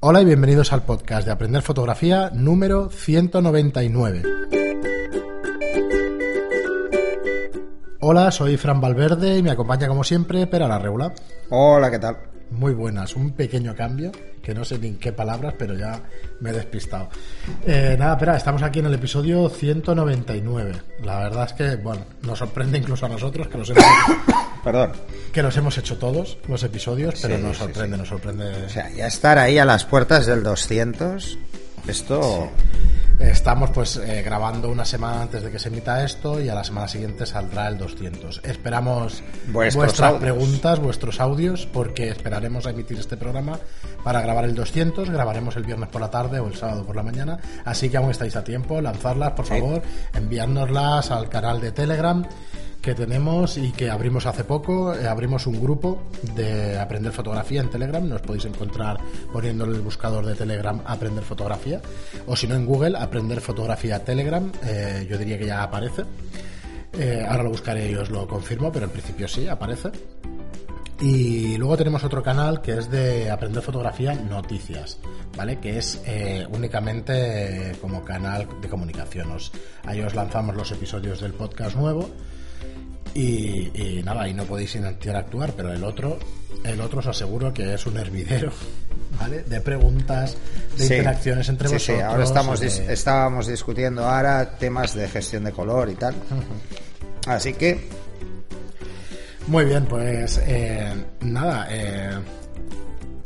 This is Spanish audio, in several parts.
Hola y bienvenidos al podcast de Aprender Fotografía número 199. Hola, soy Fran Valverde y me acompaña como siempre Pera la Regula. Hola, ¿qué tal? Muy buenas, un pequeño cambio, que no sé ni en qué palabras, pero ya me he despistado. Eh, nada, espera, estamos aquí en el episodio 199. La verdad es que, bueno, nos sorprende incluso a nosotros que los hemos, Perdón. que los hemos hecho todos, los episodios, pero Sí, nos sí, sorprende, sí. nos sorprende. O sea, ya estar ahí a las puertas del 200, esto... Estamos pues eh, grabando una semana antes de que se emita esto y a la semana siguiente saldrá el 200. Esperamos Vuestros vuestras audios. preguntas, vuestros audios, porque esperaremos a emitir este programa para grabar el 200. Grabaremos el viernes por la tarde o el sábado por la mañana. Así que aún estáis a tiempo. Lanzarlas, por Sí. favor. Enviárnoslas al canal de Telegram que tenemos y que abrimos hace poco. Eh, abrimos un grupo de Aprender Fotografía en Telegram. Nos podéis encontrar poniéndole el buscador de Telegram Aprender Fotografía. O si no en Google, Aprender Fotografía Telegram. Eh, yo diría que ya aparece. Eh, ahora lo buscaré y os lo confirmo, pero en principio sí, aparece. Y luego tenemos otro canal que es de Aprender Fotografía Noticias, ¿vale? Que es únicamente como canal de comunicación. Ahí os lanzamos los episodios del podcast nuevo y, y nada, ahí no podéis interactuar, pero el otro, el otro os aseguro que es un hervidero, ¿vale? De preguntas, de Sí. interacciones entre Sí, vosotros. sí, ahora estamos y dis- de- estábamos discutiendo ahora temas de gestión de color y tal. Así que, Muy bien, pues eh, nada, eh,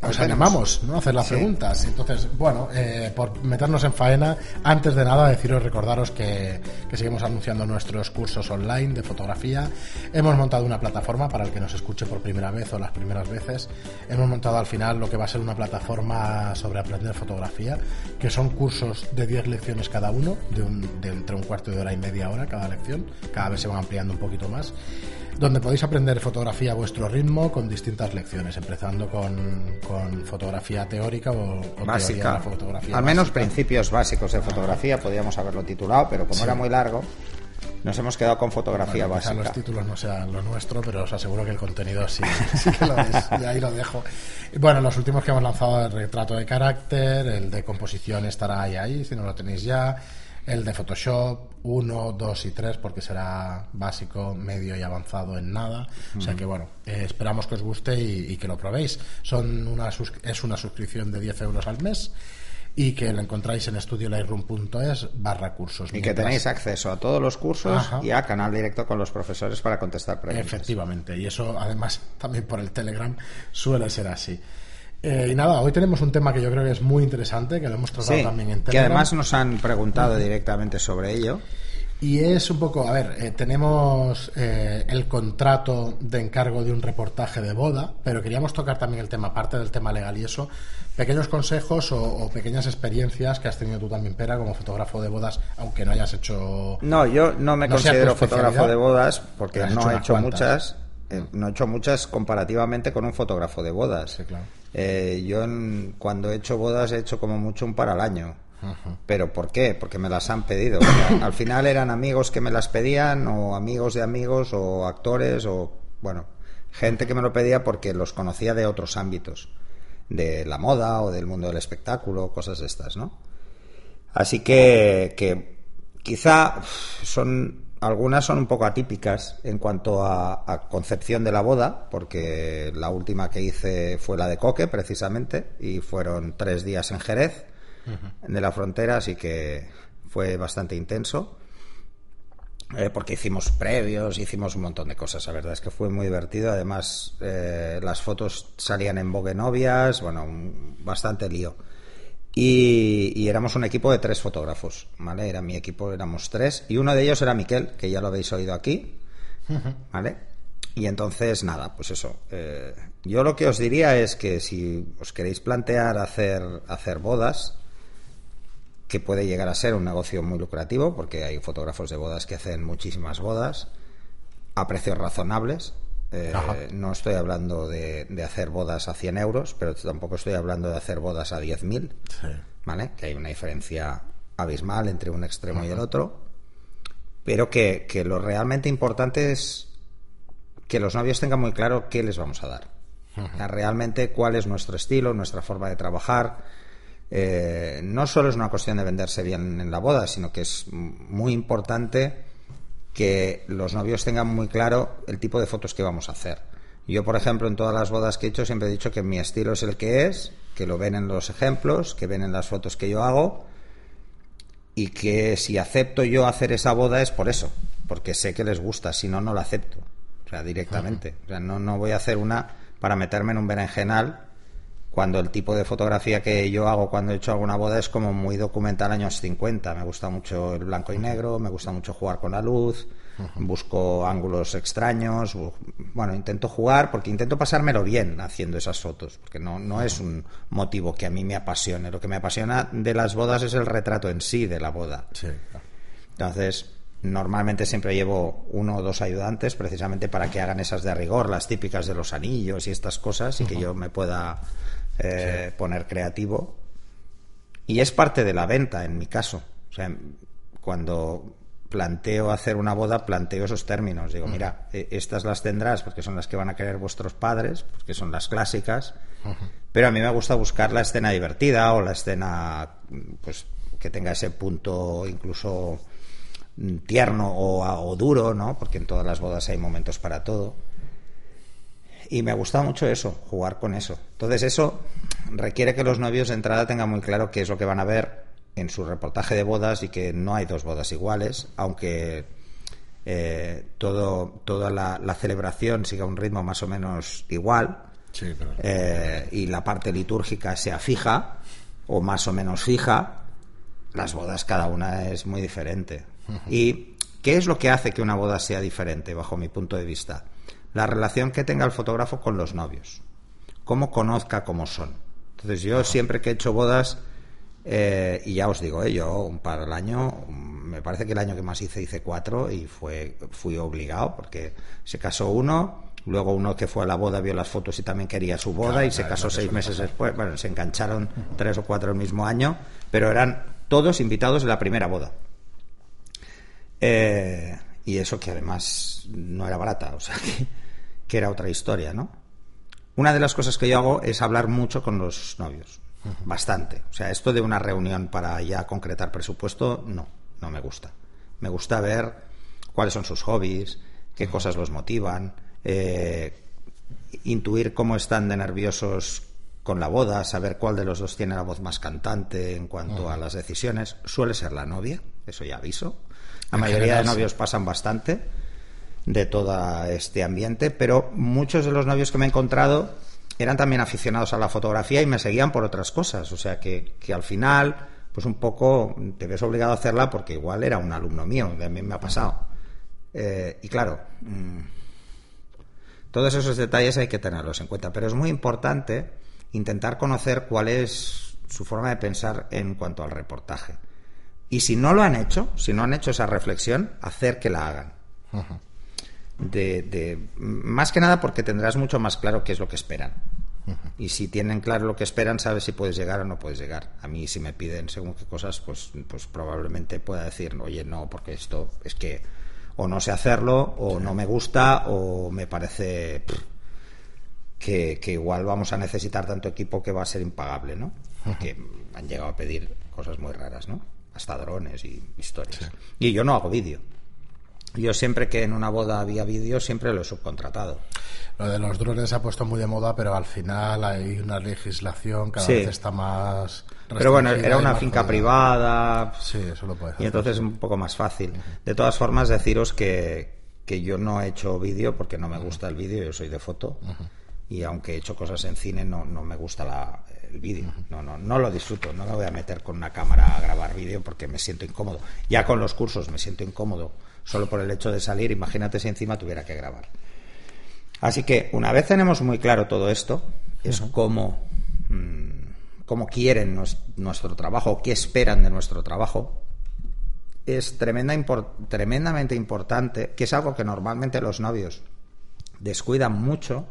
os Pues animamos ¿no? a hacer las Sí. preguntas. Entonces, bueno, eh, por meternos en faena, antes de nada deciros, recordaros que, que seguimos anunciando nuestros cursos online de fotografía. Hemos montado una plataforma para el que nos escuche por primera vez o las primeras veces. Hemos montado al final lo que va a ser una plataforma sobre aprender fotografía, que son cursos de 10 lecciones cada uno, de, un- de entre un cuarto de hora y media hora cada lección. Cada vez se van ampliando un poquito más donde podéis aprender fotografía a vuestro ritmo con distintas lecciones, empezando con, con fotografía teórica o, o teoría de básica. la fotografía. Al menos básica. principios básicos de fotografía, podríamos haberlo titulado, pero como era muy largo, nos hemos quedado con fotografía Bueno, básica. los títulos no sean lo nuestro, pero os aseguro que el contenido sí, sí que lo es. Y ahí lo dejo. Bueno, los últimos que hemos lanzado, el retrato de carácter, el de composición estará ahí, ahí, si no lo tenéis ya. El de Photoshop 1, 2 y 3, porque será básico, medio y avanzado en nada. O sea que, bueno, eh, esperamos que os guste y, y que lo probéis. Son una, es una suscripción de 10 euros al mes y que lo encontráis en estudiolightroom.es barra cursos. Y que tenéis acceso a todos los cursos Ajá. y a canal directo con los profesores para contestar preguntas. Efectivamente, y eso además también por el Telegram suele ser así. Eh, y nada, hoy tenemos un tema que yo creo que es muy interesante, que lo hemos tratado Sí, también en que Telegram. además nos han preguntado directamente sobre ello. Y es un poco, a ver, eh, tenemos eh, el contrato de encargo de un reportaje de boda, pero queríamos tocar también el tema, aparte del tema legal y eso, pequeños consejos o, o pequeñas experiencias que has tenido tú también, Pera, como fotógrafo de bodas, aunque no hayas hecho... No, yo no me No considero fotógrafo de bodas porque no he hecho cuantas. muchas. eh, no he hecho muchas comparativamente con un fotógrafo de bodas. Sí, claro. Eh, yo en- cuando he hecho bodas he hecho como mucho un para al año. ¿Pero por qué? Porque me las han pedido. O sea, al final eran amigos que me las pedían o amigos de amigos o actores o, bueno, gente que me lo pedía porque los conocía de otros ámbitos. De la moda o del mundo del espectáculo, cosas de estas, ¿no? Así que, que quizá son algunas son un poco atípicas en cuanto a, a concepción de la boda, porque la última que hice fue la de Coque, precisamente, y fueron tres días en Jerez, de la frontera, así que fue bastante intenso. Eh, porque hicimos previos, hicimos un montón de cosas, la verdad es que fue muy divertido. Además, eh, las fotos salían en Vogue Novias, bueno, un- bastante lío. Y, y éramos un equipo de tres fotógrafos, ¿vale? Era mi equipo, éramos tres. Y uno de ellos era Miquel, que ya lo habéis oído aquí, ¿vale? Y entonces, nada, pues eso. eh, yo lo que os diría es que si os queréis plantear hacer, hacer bodas, que puede llegar a ser un negocio muy lucrativo, porque hay fotógrafos de bodas que hacen muchísimas bodas a precios razonables. Eh, no estoy hablando de, de hacer bodas a 100 euros, pero tampoco estoy hablando de hacer bodas a 10.000, Sí. ¿vale? Que hay una diferencia abismal entre un extremo y el otro. Pero que, que lo realmente importante es que los novios tengan muy claro qué les vamos a dar. O sea, realmente cuál es nuestro estilo, nuestra forma de trabajar, eh, no solo es una cuestión de venderse bien en la boda, sino que es muy importante que los novios tengan muy claro el tipo de fotos que vamos a hacer. Yo, por ejemplo, en todas las bodas que he hecho siempre he dicho que mi estilo es el que es, que lo ven en los ejemplos, que ven en las fotos que yo hago y que si acepto yo hacer esa boda es por eso, porque sé que les gusta, si no, no la acepto, o sea, directamente. O sea, no, no voy a hacer una para meterme en un berenjenal cuando el tipo de fotografía que yo hago cuando he hecho alguna boda es como muy documental años 50. Me gusta mucho el blanco y negro, me gusta mucho jugar con la luz, busco ángulos extraños, bueno, intento jugar porque intento pasármelo bien haciendo esas fotos, porque no, no es un motivo que a mí me apasione. Lo que me apasiona de las bodas es el retrato en sí de la boda. Entonces, normalmente siempre llevo uno o dos ayudantes precisamente para que hagan esas de rigor, las típicas de los anillos y estas cosas, y que yo me pueda eh, poner creativo. Y es parte de la venta, en mi caso. O sea, cuando planteo hacer una boda, planteo esos términos. Digo, mira, e, estas las tendrás porque son las que van a querer vuestros padres, porque son las clásicas. Pero a mí me gusta buscar la escena divertida o la escena, pues, que tenga ese punto incluso tierno o, o duro, ¿no? Porque en todas las bodas hay momentos para todo. Y me gusta mucho eso, jugar con eso. Entonces eso requiere que los novios de entrada tengan muy claro qué es lo que van a ver en su reportaje de bodas y que no hay dos bodas iguales, aunque eh, todo, toda la, celebración siga un ritmo más o menos igual eh, y la parte litúrgica sea fija o más o menos fija, las bodas cada una es muy diferente. ¿Y qué es lo que hace que una boda sea diferente, bajo mi punto de vista? La relación que tenga el fotógrafo con los novios, cómo conozca cómo son. Entonces yo siempre que he hecho bodas, eh, y ya os digo, eh, yo para el año, me parece que el año que más hice hice cuatro y fue, fui obligado porque se casó uno, luego uno que fue a la boda vio las fotos y también quería su boda y se casó seis meses después, bueno, se engancharon tres o cuatro el mismo año, pero eran todos invitados de la primera boda. Eh, y eso que además no era barata, o sea que que era otra historia, ¿no? Una de las cosas que yo hago es hablar mucho con los novios, bastante. O sea, esto de una reunión para ya concretar presupuesto, no, no me gusta. Me gusta ver cuáles son sus hobbies, qué cosas los motivan, eh, intuir cómo están de nerviosos con la boda, saber cuál de los dos tiene la voz más cantante en cuanto a las decisiones. Suele ser la novia, eso ya aviso. La mayoría de novios pasan bastante de todo este ambiente, pero muchos de los novios que me he encontrado eran también aficionados a la fotografía y me seguían por otras cosas, o sea que, que al final, pues un poco te ves obligado a hacerla porque igual era un alumno mío, mí me ha pasado. Eh, y claro, mm, todos esos detalles hay que tenerlos en cuenta, pero es muy importante intentar conocer cuál es su forma de pensar en cuanto al reportaje. Y si no lo han hecho, si no han hecho esa reflexión, hacer que la hagan de, más que nada porque tendrás mucho más claro qué es lo que esperan. Y si tienen claro lo que esperan, sabes si puedes llegar o no puedes llegar. A mí si me piden según qué cosas, pues, pues probablemente pueda decir, oye, no, porque esto es que o no sé hacerlo, o no me gusta, o me parece que, que, igual vamos a necesitar tanto equipo que va a ser impagable, ¿no? Que han llegado a pedir cosas muy raras, ¿no? Hasta drones y historias. Y yo no hago vídeo. Yo siempre que en una boda había vídeo, siempre lo he subcontratado. Lo de los drones se ha puesto muy de moda, pero al final hay una legislación cada vez está más. Pero bueno, era una finca privada. Sí, eso lo puede Y entonces es un poco más fácil. De todas formas, deciros que, que yo no he hecho vídeo porque no me gusta el vídeo, yo soy de foto. Y aunque he hecho cosas en cine, no, no me gusta la, el vídeo. No, no, no lo disfruto. No me voy a meter con una cámara a grabar vídeo porque me siento incómodo. Ya con los cursos me siento incómodo solo por el hecho de salir, imagínate si encima tuviera que grabar. Así que una vez tenemos muy claro todo esto, es cómo, mm, cómo quieren nuestro trabajo, qué esperan de nuestro trabajo, es tremenda, tremendamente importante, que es algo que normalmente los novios descuidan mucho,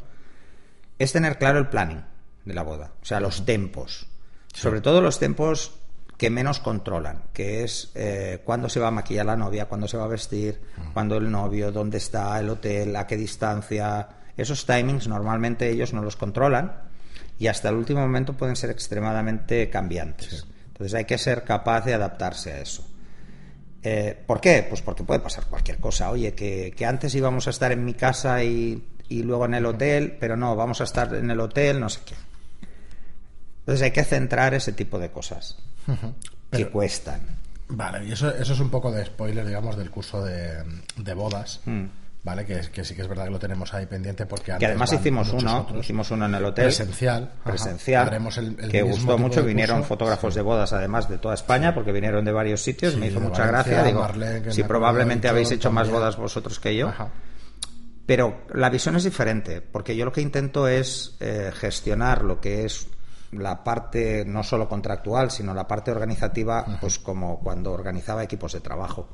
es tener claro el planning de la boda, o sea, los tempos. Sobre todo los tempos que menos controlan, que es eh, cuándo se va a maquillar la novia, cuándo se va a vestir, cuándo el novio, dónde está el hotel, a qué distancia. Esos timings normalmente ellos no los controlan y hasta el último momento pueden ser extremadamente cambiantes. Entonces hay que ser capaz de adaptarse a eso. Eh, ¿Por qué? Pues porque puede pasar cualquier cosa. Oye, que, antes íbamos a estar en mi casa y, luego en el hotel, pero no, vamos a estar en el hotel, no sé qué. Entonces hay que centrar ese tipo de cosas que cuestan. Vale, y eso, eso es un poco de spoiler, digamos, del curso de, bodas. Mm. ¿vale? Que, que, sí que es verdad que lo tenemos ahí pendiente porque que además hicimos uno, hicimos uno en el hotel presencial, presencial, que gustó mucho, vinieron fotógrafos de bodas además de toda España porque vinieron de varios sitios, me hizo mucha gracia, digo, si probablemente habéis hecho más bodas vosotros que yo. Pero la visión es diferente, porque yo lo que intento es eh, gestionar lo que es la parte no solo contractual, sino la parte organizativa, pues como cuando organizaba equipos de trabajo.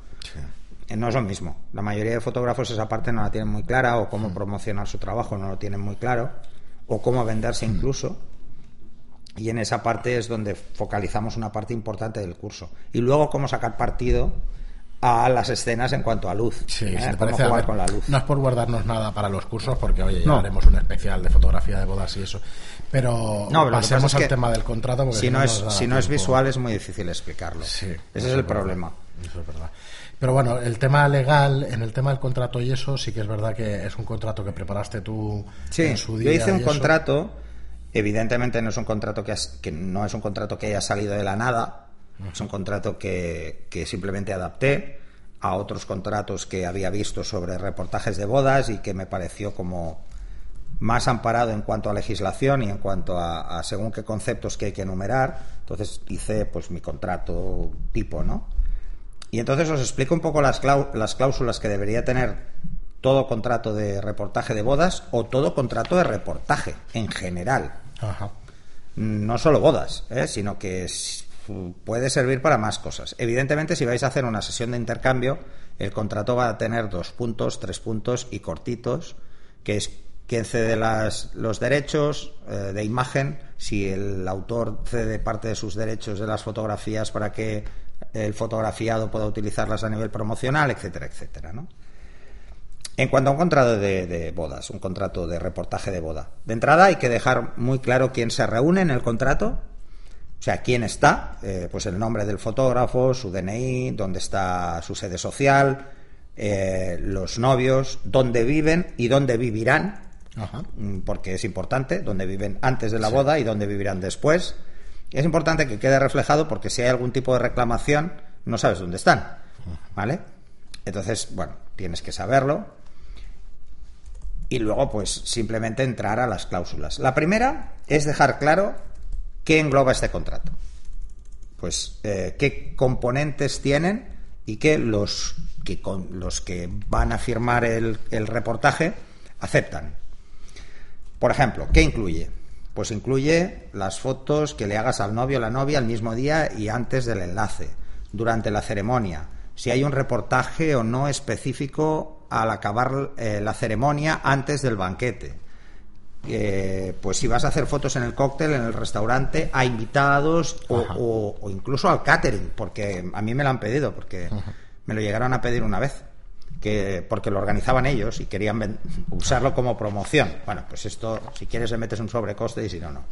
Eh, no es lo mismo. La mayoría de fotógrafos esa parte no la tienen muy clara o cómo promocionar su trabajo no lo tienen muy claro o cómo venderse incluso. Y en esa parte es donde focalizamos una parte importante del curso. Y luego cómo sacar partido a las escenas en cuanto a luz. Sí, ¿eh? con la luz. No es por guardarnos nada para los cursos, porque oye, ya haremos un especial de fotografía de bodas y eso. Pero, no, pasemos al tema del contrato. si, no, es, si no es visual es muy difícil explicarlo. Ese es el problema. Eso es verdad. Pero bueno, el tema legal, en el tema del contrato y eso, sí que es verdad que es un contrato que preparaste tú en su día. Yo hice un contrato, evidentemente no es un contrato que, que no es un contrato que haya salido de la nada, es un contrato que, que simplemente adapté a otros contratos que había visto sobre reportajes de bodas y que me pareció como más amparado en cuanto a legislación y en cuanto a, a según qué conceptos que hay que enumerar. Entonces hice pues mi contrato tipo, ¿no? Y entonces os explico un poco las, las cláusulas que debería tener todo contrato de reportaje de bodas o todo contrato de reportaje en general. No solo bodas, ¿eh? sino que puede servir para más cosas. Evidentemente, si vais a hacer una sesión de intercambio, el contrato va a tener dos puntos, tres puntos y cortitos, que es quién cede las, los derechos eh, de imagen, si el autor cede parte de sus derechos de las fotografías para que el fotografiado pueda utilizarlas a nivel promocional, etcétera, etcétera, ¿no? En cuanto a un contrato de, bodas, un contrato de reportaje de boda, de entrada hay que dejar muy claro quién se reúne en el contrato, o sea, quién está, eh, pues el nombre del fotógrafo, su DNI, dónde está su sede social, eh, los novios, dónde viven y dónde vivirán, mm, porque es importante, dónde viven antes de la boda y dónde vivirán después. Es importante que quede reflejado porque si hay algún tipo de reclamación, no sabes dónde están. ¿Vale? Entonces, bueno, tienes que saberlo. Y luego, pues, simplemente entrar a las cláusulas. La primera es dejar claro qué engloba este contrato. Pues, eh, qué componentes tienen y que los que, van a firmar el, el reportaje aceptan. Por ejemplo, ¿qué incluye? Pues incluye las fotos que le hagas al novio o la novia el mismo día y antes del enlace, durante la ceremonia, si hay un reportaje o no específico al acabar eh, la ceremonia antes del banquete. Eh, pues si vas a hacer fotos en el cóctel, en el restaurante, a invitados o, incluso al catering, porque a mí me lo han pedido, porque me lo llegaron a pedir una vez que porque lo organizaban ellos y querían usarlo como promoción. Bueno, pues esto, si quieres, le metes un sobrecoste y si no, no.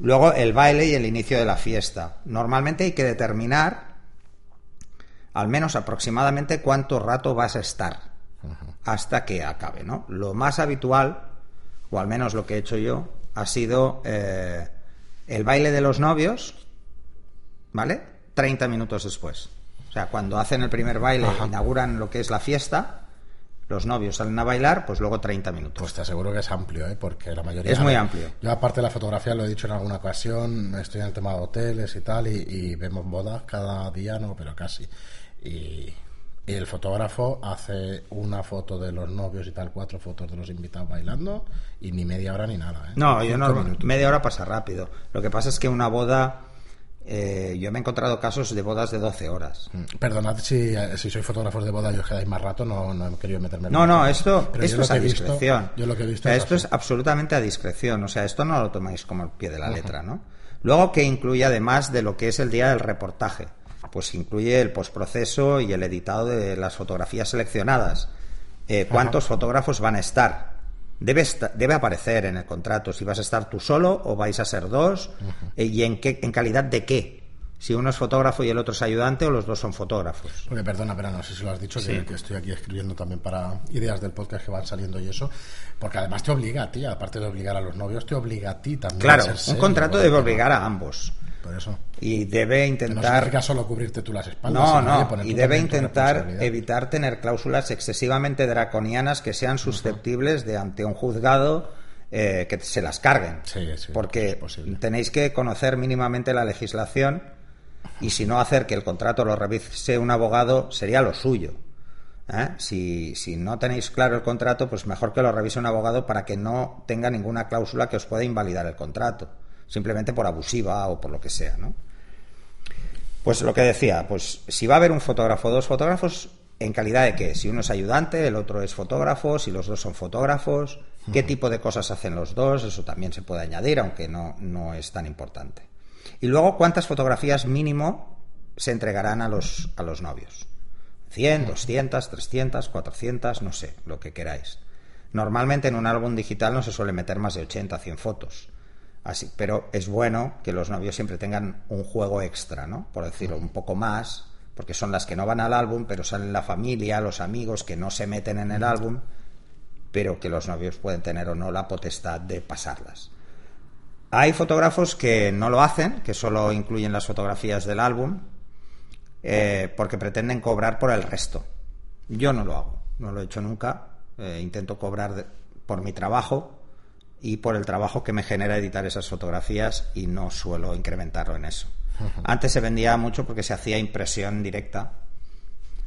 Luego el baile y el inicio de la fiesta. Normalmente hay que determinar al menos aproximadamente cuánto rato vas a estar hasta que acabe, ¿no? Lo más habitual, o al menos lo que he hecho yo, ha sido eh, el baile de los novios, ¿vale? 30 minutos después. O sea, cuando hacen el primer baile, inauguran lo que es la fiesta, los novios salen a bailar, pues luego 30 minutos. Pues te aseguro que es amplio, ¿eh? porque la mayoría... Es muy amplio. Yo aparte de la fotografía, lo he dicho en alguna ocasión, estoy en el tema de hoteles y tal, y, vemos bodas cada día, no, pero casi. Y, el fotógrafo hace una foto de los novios y tal, cuatro fotos de los invitados bailando, y ni media hora ni nada. ¿eh? No, yo no, media hora pasa rápido. Lo que pasa es que una boda eh, yo me he encontrado casos de bodas de 12 horas. Mm, perdonad si, si soy fotógrafo de boda y os quedáis más rato, no, no he querido meterme en No, no, esto, esto es a discreción. yo lo que he visto esto es absolutamente a discreción. O sea, esto no lo tomáis como el pie de la letra, ¿no? Luego, que incluye además de lo que es el día del reportaje? Pues incluye el postproceso y el editado de las fotografías seleccionadas. Eh, ¿Cuántos fotógrafos van a estar? debe, esta- debe aparecer en el contrato si vas a estar tú solo o vais a ser dos eh, y en, qué, en calidad de qué. Si uno es fotógrafo y el otro es ayudante o los dos son fotógrafos. Porque perdona, pero no sé si lo has dicho, que, que estoy aquí escribiendo también para ideas del podcast que van saliendo y eso. Porque además te obliga a ti, aparte de obligar a los novios, te obliga a ti también. Claro, a ser un serio contrato debe obligar a ambos Por eso. y debe no intentar solo cubrirte tú las espaldas. No, no, y debe intentar evitar tener cláusulas excesivamente draconianas que sean susceptibles de ante un juzgado eh, que se las carguen. Sí, sí, Porque tenéis que conocer mínimamente la legislación y si no hacer que el contrato lo revise un abogado sería lo suyo. ¿eh? Si, si no tenéis claro el contrato, pues mejor que lo revise un abogado para que no tenga ninguna cláusula que os pueda invalidar el contrato, simplemente por abusiva o por lo que sea, ¿no? Pues lo que decía, pues si va a haber un fotógrafo, dos fotógrafos, ¿en calidad de qué? Si uno es ayudante, el otro es fotógrafo, si los dos son fotógrafos, qué tipo de cosas hacen los dos, eso también se puede añadir, aunque no, no es tan importante. Y luego, ¿cuántas fotografías mínimo se entregarán a los, a los novios? 100, 200, 300, 400, no sé, lo que queráis. Normalmente en un álbum digital no se suele meter más de 80, 100 fotos. Así, pero es bueno que los novios siempre tengan un juego extra, ¿no? Por decirlo, un poco más, porque son las que no van al álbum, pero salen la familia, los amigos que no se meten en el álbum, pero que los novios pueden tener o no la potestad de pasarlas. Hay fotógrafos que no lo hacen, que solo incluyen las fotografías del álbum, eh, porque pretenden cobrar por el resto. Yo no lo hago, no lo he hecho nunca. Eh, intento cobrar de- por mi trabajo y por el trabajo que me genera editar esas fotografías y no suelo incrementarlo en eso. Antes se vendía mucho porque se hacía impresión directa,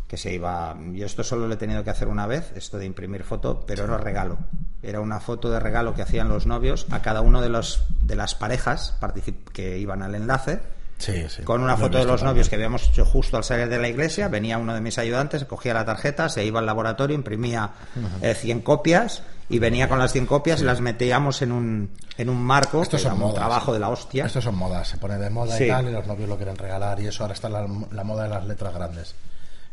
que se iba. Yo esto solo lo he tenido que hacer una vez, esto de imprimir foto, pero era regalo. Era una foto de regalo que hacían los novios a cada uno de los de las parejas que iban al enlace Sí, sí. con una foto de los novios que habíamos hecho justo al salir de la iglesia, venía uno de mis ayudantes, cogía la tarjeta, se iba al laboratorio, imprimía eh, 100 copias y venía con las 100 copias y las metíamos en un, en un marco, era son un trabajo de la hostia. Estos son modas, se pone de moda Sí. y tal, y los novios lo quieren regalar, y eso ahora está la, la moda de las letras grandes.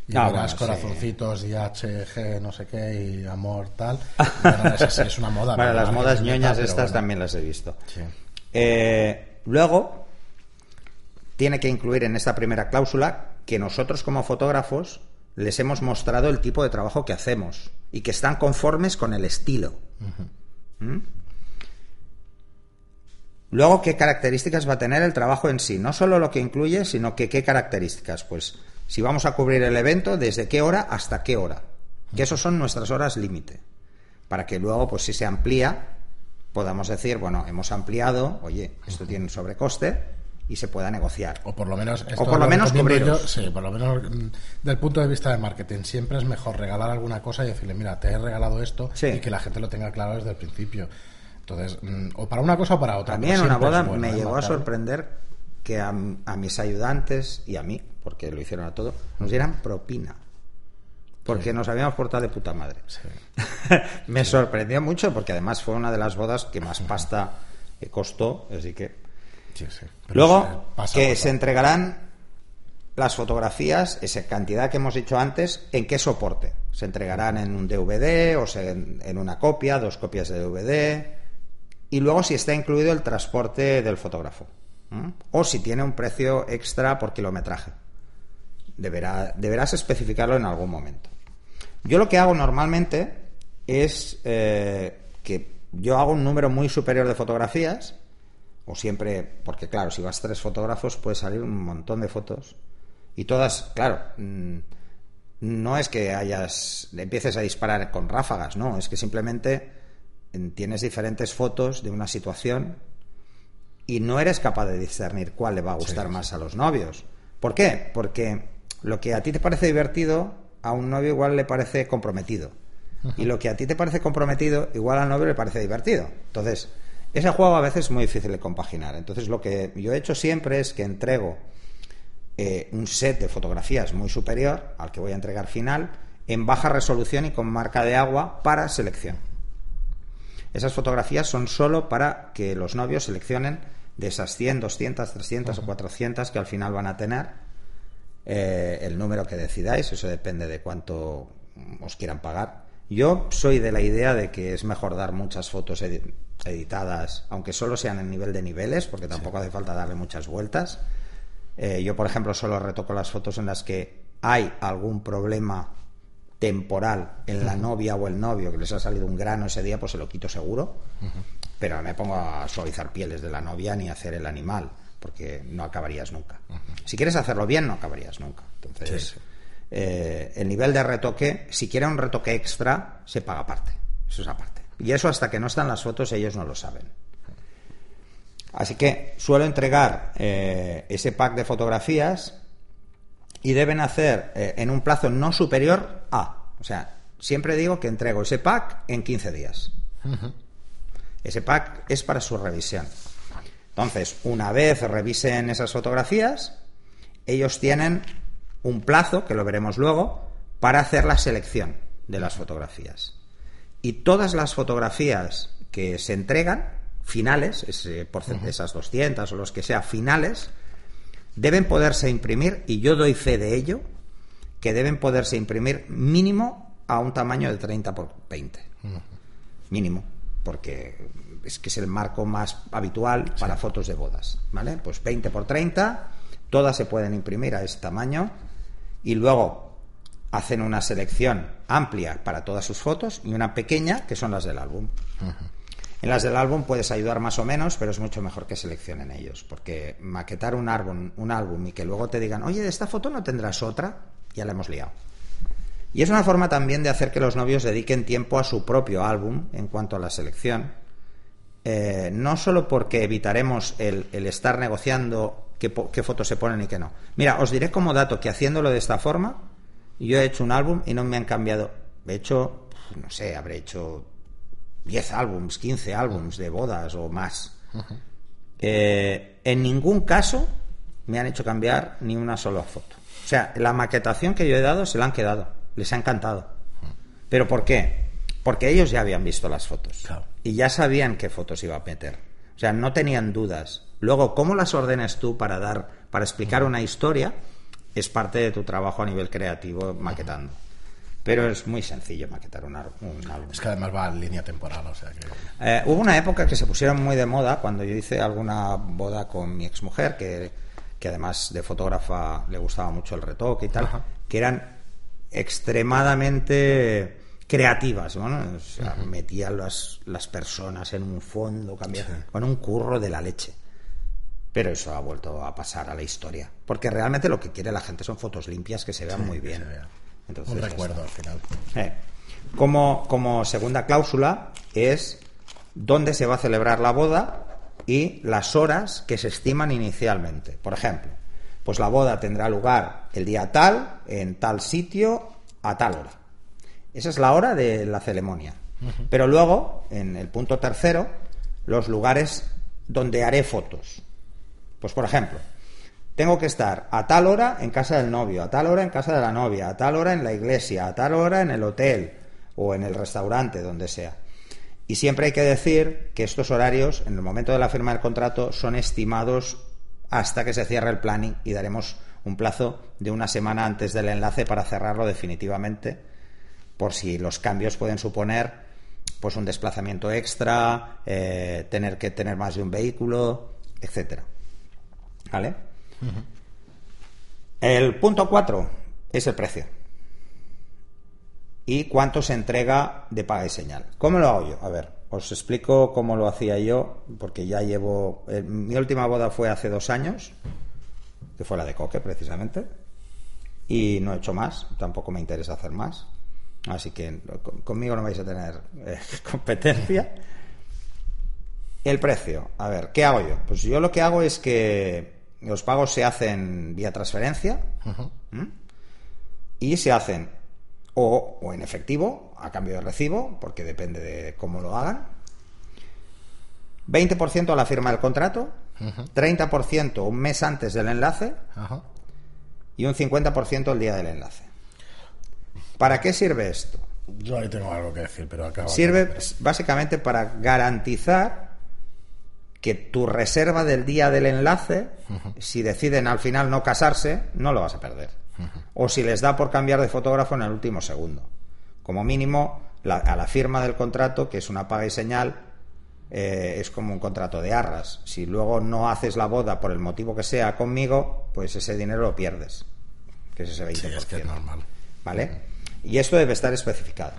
Y Ah, verás bueno, sí. corazoncitos y HG, no sé qué, y amor, tal. Bueno, es, es una moda. Las modas ñoñas estas bueno. también las he visto. Sí. Eh, luego, tiene que incluir en esta primera cláusula que nosotros como fotógrafos les hemos mostrado el tipo de trabajo que hacemos y que están conformes con el estilo. ¿Mm? Luego, ¿qué características va a tener el trabajo en sí? No solo lo que incluye, sino que qué características. Pues si vamos a cubrir el evento, desde qué hora hasta qué hora. Que esos son nuestras horas límite. Para que luego, pues si se amplía, podamos decir, bueno, hemos ampliado, oye, esto tiene un sobrecoste y se pueda negociar. O por lo menos, esto por lo menos yo, cubriros. sí, por lo menos mm, del punto de vista de marketing, siempre es mejor regalar alguna cosa y decirle, mira, te he regalado esto Sí. y que la gente lo tenga claro desde el principio. Entonces, mm, o para una cosa o para otra. También pero una boda bueno, me llegó a sorprender que a, a mis ayudantes y a mí, porque lo hicieron a todo, nos dieran propina. Porque nos habíamos portado de puta madre. Sí. me sorprendió mucho porque además fue una de las bodas que más pasta eh, costó, así que Sí, sí. Pero Luego, pasa, que pasa. se entregarán las fotografías, esa cantidad que hemos dicho antes, ¿en qué soporte? Se entregarán en un DVD o se- en, en una copia, dos copias de DVD. Y luego si está incluido el transporte del fotógrafo. O si tiene un precio extra por kilometraje. Deberá, deberás especificarlo en algún momento. Yo lo que hago normalmente es eh, que yo hago un número muy superior de fotografías, o siempre, porque claro, si vas tres fotógrafos puede salir un montón de fotos, y todas, claro, mm, no es que hayas, empieces a disparar con ráfagas, no, es que simplemente mm, tienes diferentes fotos de una situación y no eres capaz de discernir cuál le va a gustar Sí, más a los novios. ¿Por qué? Porque lo que a ti te parece divertido, a un novio igual le parece comprometido. Y lo que a ti te parece comprometido, igual al novio le parece divertido. Entonces, ese juego a veces es muy difícil de compaginar. Entonces, lo que yo he hecho siempre es que entrego eh, un set de fotografías muy superior al que voy a entregar final, en baja resolución y con marca de agua para selección. Esas fotografías son solo para que los novios seleccionen de esas 100, 200, 300 o 400 que al final van a tener eh, el número que decidáis, eso depende de cuánto os quieran pagar. Yo soy de la idea de que es mejor dar muchas fotos editadas, aunque solo sean en nivel de niveles, porque tampoco hace falta darle muchas vueltas. Eh, yo, por ejemplo, solo retoco las fotos en las que hay algún problema temporal en la novia o el novio que les ha salido un grano ese día, pues se lo quito seguro. Pero no me pongo a suavizar pieles de la novia ni a hacer el animal, porque no acabarías nunca. Si quieres hacerlo bien, no acabarías nunca. Entonces, eh, el nivel de retoque, si quiere un retoque extra, se paga aparte. Eso es aparte. Y eso hasta que no están las fotos, ellos no lo saben. Así que suelo entregar eh, ese pack de fotografías y deben hacer eh, en un plazo no superior a. O sea, siempre digo que entrego ese pack en 15 días. Ese pack es para su revisión. Entonces, una vez revisen esas fotografías, ellos tienen un plazo, que lo veremos luego, para hacer la selección de las fotografías. Y todas las fotografías que se entregan, finales, ese porcentaje, esas 200 o los que sea, finales, deben poderse imprimir, y yo doy fe de ello, que deben poderse imprimir mínimo a un tamaño de 30 por 20. Mínimo, porque es que es el marco más habitual para fotos de bodas, ¿vale? Pues 20 por 30, todas se pueden imprimir a ese tamaño y luego hacen una selección amplia para todas sus fotos y una pequeña que son las del álbum. En las del álbum puedes ayudar más o menos, pero es mucho mejor que seleccionen ellos, porque maquetar un álbum, un álbum y que luego te digan, oye, de esta foto no tendrás otra, ya la hemos liado. Y es una forma también de hacer que los novios dediquen tiempo a su propio álbum en cuanto a la selección. Eh, no solo porque evitaremos el, estar negociando qué, qué, fotos se ponen y qué no. Mira, os diré como dato que haciéndolo de esta forma, yo he hecho un álbum y no me han cambiado. He hecho, no sé, habré hecho 10 álbums, 15 álbums de bodas o más. Eh, en ningún caso me han hecho cambiar ni una sola foto. O sea, la maquetación que yo he dado se la han quedado. Les ha encantado. ¿Pero por qué? Porque ellos ya habían visto las fotos. Y ya sabían qué fotos iba a meter. O sea, no tenían dudas. Luego, ¿cómo las ordenas tú para dar, para explicar una historia? Es parte de tu trabajo a nivel creativo maquetando. Pero es muy sencillo maquetar un, álbum. Es que además va en línea temporal, o sea que... Eh, hubo una época que se pusieron muy de moda cuando yo hice alguna boda con mi exmujer, que, que además de fotógrafa le gustaba mucho el retoque y tal, que eran extremadamente creativas, ¿no? O sea, metían las, las personas en un fondo, cambiaban, con un curro de la leche. Pero eso ha vuelto a pasar a la historia. Porque realmente lo que quiere la gente son fotos limpias que se vean muy bien. Un recuerdo al final. Eh, como, como segunda cláusula es dónde se va a celebrar la boda y las horas que se estiman inicialmente. Por ejemplo, pues la boda tendrá lugar el día tal, en tal sitio, a tal hora. Esa es la hora de la ceremonia. Pero luego, en el punto tercero, los lugares donde haré fotos. Pues por ejemplo, tengo que estar a tal hora en casa del novio, a tal hora en casa de la novia, a tal hora en la iglesia, a tal hora en el hotel o en el restaurante, donde sea. Y siempre hay que decir que estos horarios, en el momento de la firma del contrato, son estimados hasta que se cierre el planning y daremos un plazo de una semana antes del enlace para cerrarlo definitivamente, por si los cambios pueden suponer pues un desplazamiento extra, eh, tener que tener más de un vehículo, etcétera. ¿Vale? El punto 4 es el precio. ¿Y cuánto se entrega de paga y señal? ¿Cómo lo hago yo? A ver, os explico cómo lo hacía yo, porque ya llevo... Eh, mi última boda fue hace dos años, que fue la de Coque precisamente, y no he hecho más, tampoco me interesa hacer más, así que conmigo no vais a tener eh, competencia. El precio, a ver, ¿qué hago yo? Pues yo lo que hago es que los pagos se hacen vía transferencia y se hacen o, en efectivo, a cambio de recibo, porque depende de cómo lo hagan. 20% a la firma del contrato, 30% un mes antes del enlace y un 50% el día del enlace. ¿Para qué sirve esto? Yo ahí tengo algo que decir, pero acaba. Sirve básicamente para garantizar que tu reserva del día del enlace, si deciden al final no casarse, no lo vas a perder. O si les da por cambiar de fotógrafo en el último segundo. Como mínimo, la- a la firma del contrato, que es una paga y señal, eh, es como un contrato de arras. Si luego no haces la boda por el motivo que sea conmigo, pues ese dinero lo pierdes, que es ese 20%. Sí, es que es normal. ¿Vale? Y esto debe estar especificado.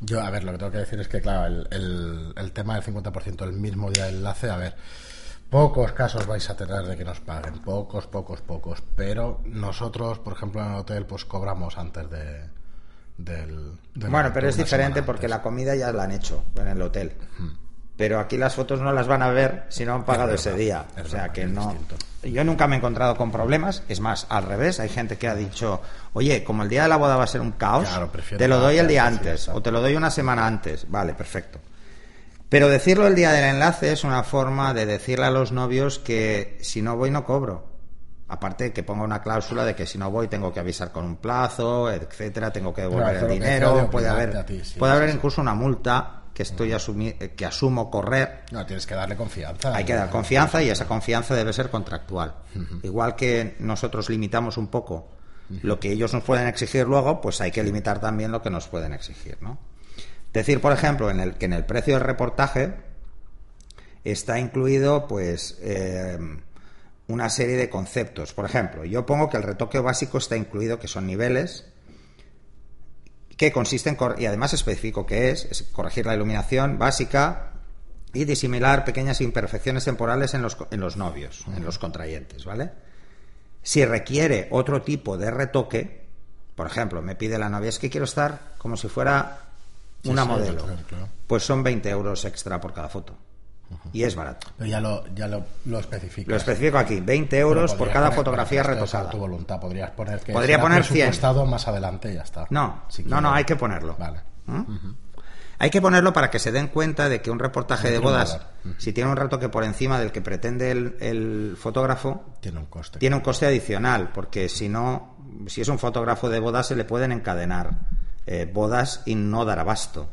Yo, a ver, lo que tengo que decir es que, claro, el, el, el tema del 50% el mismo día del enlace, a ver, pocos casos vais a tener de que nos paguen, pocos, pocos, pocos, pero nosotros, por ejemplo, en el hotel, pues cobramos antes de, del... del Bueno, pero es diferente porque antes. la comida ya la han hecho en el hotel. Pero aquí las fotos no las van a ver si no han pagado Es ese verdad, día. es O sea verdad, que no. distinto. Yo nunca me he encontrado con problemas. Es más, al revés, hay gente que ha dicho, oye, como el día de la boda va a ser un caos, Claro, te lo doy el día antes o te lo doy una semana antes. Vale, perfecto. Pero decirlo el día del enlace es una forma de decirle a los novios que si no voy no cobro. Aparte de que ponga una cláusula de que si no voy tengo que avisar con un plazo, etcétera, tengo que devolver Claro, el dinero, puede haber, obligarte a ti, sí, puede sí, haber sí. incluso una multa que estoy eh, que asumo correr. No, tienes que darle confianza. Hay que dar confianza y esa confianza debe ser contractual. Igual que nosotros limitamos un poco lo que ellos nos pueden exigir luego, pues hay que limitar también lo que nos pueden exigir, ¿no? Decir, por ejemplo, en el, que en el precio del reportaje está incluido, pues, eh, una serie de conceptos. Por ejemplo, yo pongo que el retoque básico está incluido, que son niveles, que consiste en, cor- y además especifico que es, es corregir la iluminación básica y disimilar pequeñas imperfecciones temporales en los, en los novios, en los contrayentes, ¿vale? Si requiere otro tipo de retoque, por ejemplo, me pide la novia, es que quiero estar como si fuera una sí, modelo, claro, claro. pues son 20 euros extra por cada foto. Y es barato. Pero ya lo, ya lo, lo especificas. Lo especifico aquí, 20 Pero euros por cada poner- fotografía a retocada. tu voluntad, podrías poner que Podría poner 100. presupuestado más adelante y ya está. No, Si no, no, hay que ponerlo. Vale. ¿Mm? Hay que ponerlo para que se den cuenta de que un reportaje de bodas, si tiene un retoque por encima del que pretende el, el fotógrafo, Tiene un coste. tiene un coste adicional, porque si no, si es un fotógrafo de bodas, se le pueden encadenar eh, bodas y no dar abasto.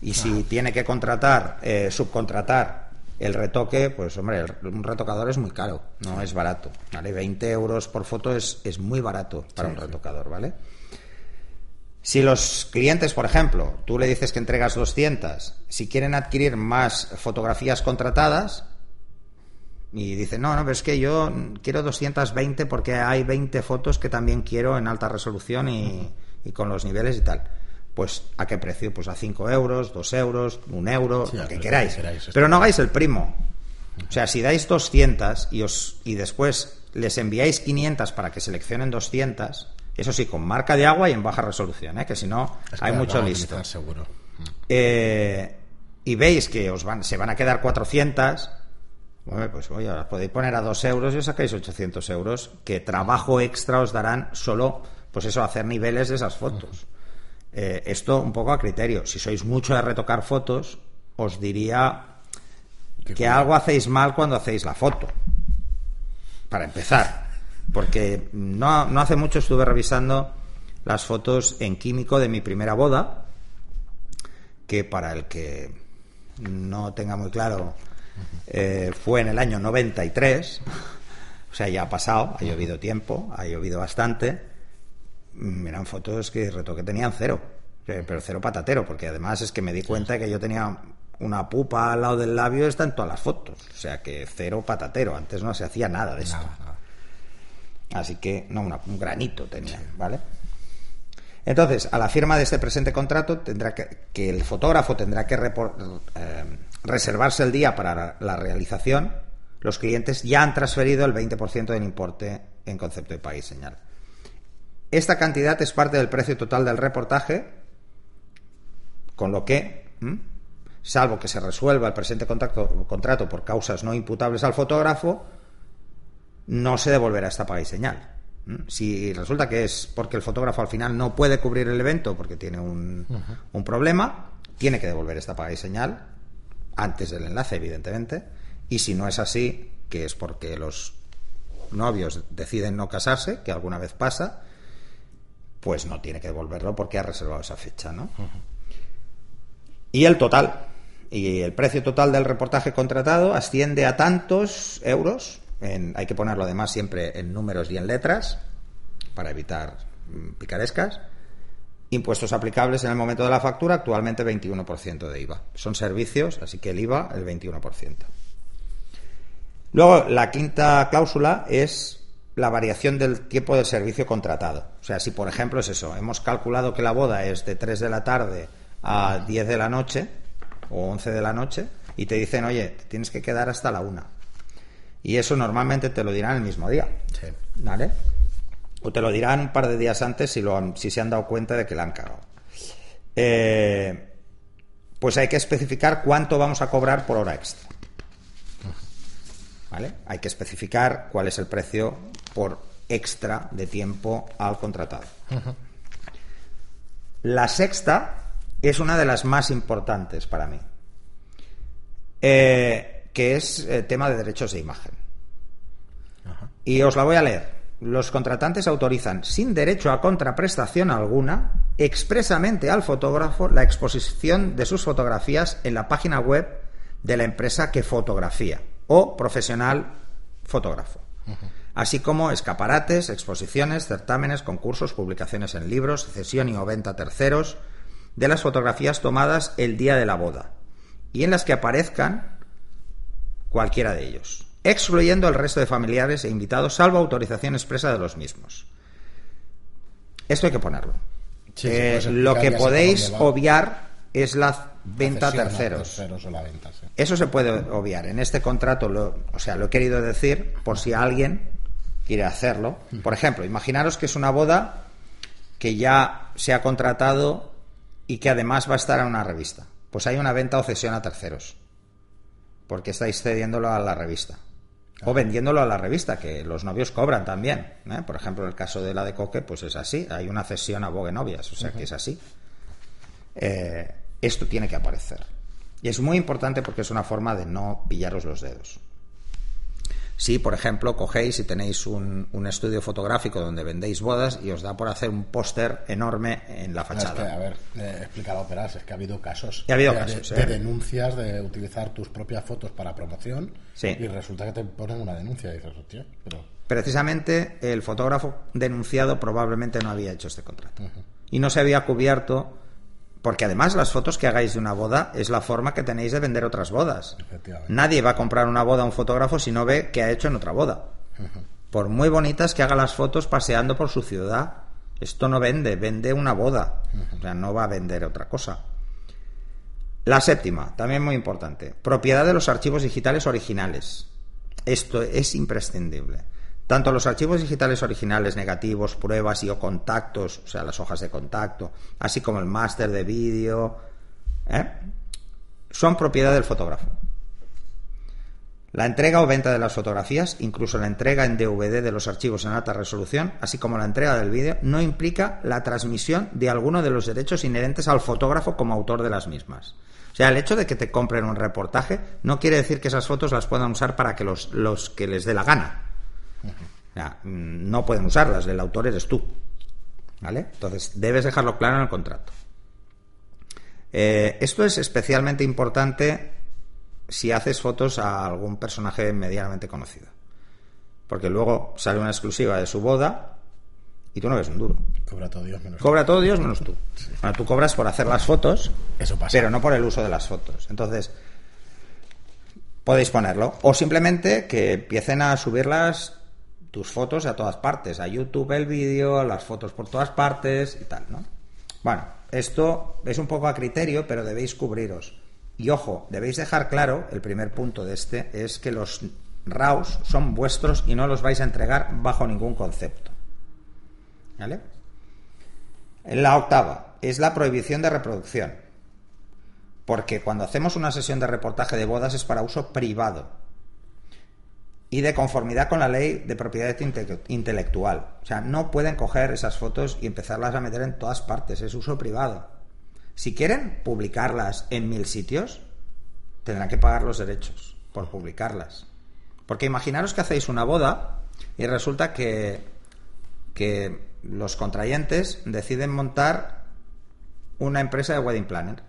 Y si tiene que contratar, eh, subcontratar el retoque, pues hombre, el- un retocador es muy caro, no es barato. ¿vale? 20 euros por foto es, es muy barato para Sí, un retocador, ¿vale? Si los clientes, por ejemplo, tú le dices que entregas 200, si quieren adquirir más fotografías contratadas y dicen, no, no, pero es que yo quiero 220 porque hay 20 fotos que también quiero en alta resolución y, y con los niveles y tal. Pues, ¿a qué precio? Pues a 5 euros, 2 euros, 1 euro, Sí, lo que queráis. que queráis, Pero no hagáis el primo. O sea, si dais 200 y, os, y después les enviáis 500 para que seleccionen 200, eso sí, con marca de agua y en baja resolución, ¿eh? que si no Es que hay mucho a listo. seguro. Eh, y veis que os van, se van a quedar 400, bueno, pues oye, las podéis poner a 2 euros y os sacáis 800 euros, que trabajo extra os darán solo, pues eso, hacer niveles de esas fotos. Eh, esto un poco a criterio. Si sois mucho de retocar fotos, os diría Que algo hacéis mal cuando hacéis la foto. Para empezar. Porque no, no hace mucho estuve revisando las fotos en químico de mi primera boda, que para el que no tenga muy claro, eh, fue en el año 93. O sea, ya ha pasado, ha llovido tiempo, ha llovido bastante. Mm, Eran fotos que retoque tenían cero, eh, pero cero patatero, porque además es que me di cuenta que yo tenía una pupa al lado del labio, está en todas las fotos. O sea que cero patatero, antes no se hacía nada de esto. Nada, nada. Así que, no, un granito tenía, ¿vale? Entonces, a la firma de este presente contrato tendrá que, que el fotógrafo tendrá que eh, reservarse el día para la, realización. Los clientes ya han transferido el 20% del importe en concepto de país señal. Esta cantidad es parte del precio total del reportaje, con lo que, salvo que se resuelva el presente contrato por causas no imputables al fotógrafo, no se devolverá esta paga y señal. ¿Mm? Si resulta que es porque el fotógrafo al final no puede cubrir el evento porque tiene un, un problema, tiene que devolver esta paga y señal antes del enlace, evidentemente. Y si no es así, que es porque los novios deciden no casarse, que alguna vez pasa, pues no tiene que devolverlo porque ha reservado esa fecha, ¿no? Y el total, y el precio total del reportaje contratado asciende a tantos euros, en- hay que ponerlo además siempre en números y en letras, para evitar mm, picarescas, Impuestos aplicables en el momento de la factura, actualmente 21% de IVA. Son servicios, así que el IVA el 21%. Luego, la quinta cláusula es la variación del tiempo de servicio contratado. O sea, si por ejemplo es eso, hemos calculado que la boda es de 3 de la tarde a 10 de la noche o 11 de la noche y te dicen, oye, tienes que quedar hasta la 1. Y eso normalmente te lo dirán el mismo día. ¿Vale? O te lo dirán un par de días antes si, lo si se han dado cuenta de que la han cagado. Eh, pues hay que especificar cuánto vamos a cobrar por hora extra. ¿Vale? Hay que especificar cuál es el precio por extra de tiempo al contratado. La sexta es una de las más importantes para mí, eh, que es eh, tema de derechos de imagen. Y os la voy a leer. Los contratantes autorizan, sin derecho a contraprestación alguna, expresamente al fotógrafo la exposición de sus fotografías en la página web de la empresa que fotografía o profesional fotógrafo así como escaparates, exposiciones, certámenes, concursos, publicaciones en libros, cesión y o venta a terceros de las fotografías tomadas el día de la boda y en las que aparezcan cualquiera de ellos, excluyendo al resto de familiares e invitados salvo autorización expresa de los mismos. Esto hay que ponerlo. Eh, lo que podéis obviar es la venta a terceros. Eso se puede obviar. En este contrato, o sea, lo he querido decir por si alguien quiere hacerlo. Por ejemplo, imaginaros que es una boda que ya se ha contratado y que además va a estar en una revista. Pues hay una venta o cesión a terceros. Porque estáis cediéndolo a la revista. O vendiéndolo a la revista, que los novios cobran también. ¿eh? Por ejemplo, en el caso de la de Coque, pues es así. Hay una cesión a Bogue Novias, o sea que es así. Eh, esto tiene que aparecer. Y es muy importante porque es una forma de no pillaros los dedos. Si, por ejemplo, cogéis y tenéis un, estudio fotográfico donde vendéis bodas y os da por hacer un póster enorme en la fachada. a ver, eh, explícalo, es que ha habido casos, ha habido de, casos de, denuncias de utilizar tus propias fotos para promoción y resulta que te ponen una denuncia y dices, pero... Precisamente el fotógrafo denunciado probablemente no había hecho este contrato y no se había cubierto porque además las fotos que hagáis de una boda es la forma que tenéis de vender otras bodas. Nadie va a comprar una boda a un fotógrafo si no ve qué ha hecho en otra boda. Por muy bonitas que haga las fotos paseando por su ciudad, esto no vende, vende una boda. O sea, no va a vender otra cosa. La séptima, también muy importante, propiedad de los archivos digitales originales. Esto es imprescindible. Tanto los archivos digitales originales, negativos, pruebas y o contactos, o sea, las hojas de contacto, así como el máster de vídeo, ¿eh? son propiedad del fotógrafo. La entrega o venta de las fotografías, incluso la entrega en DVD de los archivos en alta resolución, así como la entrega del vídeo, no implica la transmisión de alguno de los derechos inherentes al fotógrafo como autor de las mismas. O sea, el hecho de que te compren un reportaje no quiere decir que esas fotos las puedan usar para que los, los que les dé la gana. No pueden usarlas, el autor eres tú. ¿Vale? Entonces, debes dejarlo claro en el contrato. Eh, esto es especialmente importante si haces fotos a algún personaje medianamente conocido. Porque luego sale una exclusiva de su boda y tú no ves un duro. Cobra todo Dios menos Cobra todo Dios menos tú. Bueno, tú cobras por hacer las fotos, Eso pasa. pero no por el uso de las fotos. Entonces, podéis ponerlo. O simplemente que empiecen a subirlas tus fotos a todas partes, a YouTube el vídeo, las fotos por todas partes y tal, ¿no? Bueno, esto es un poco a criterio, pero debéis cubriros. Y ojo, debéis dejar claro, el primer punto de este es que los RAWs son vuestros y no los vais a entregar bajo ningún concepto. ¿Vale? La octava es la prohibición de reproducción. Porque cuando hacemos una sesión de reportaje de bodas es para uso privado y de conformidad con la ley de propiedad intelectual. O sea, no pueden coger esas fotos y empezarlas a meter en todas partes, es uso privado. Si quieren publicarlas en mil sitios, tendrán que pagar los derechos por publicarlas. Porque imaginaros que hacéis una boda y resulta que, que los contrayentes deciden montar una empresa de wedding planner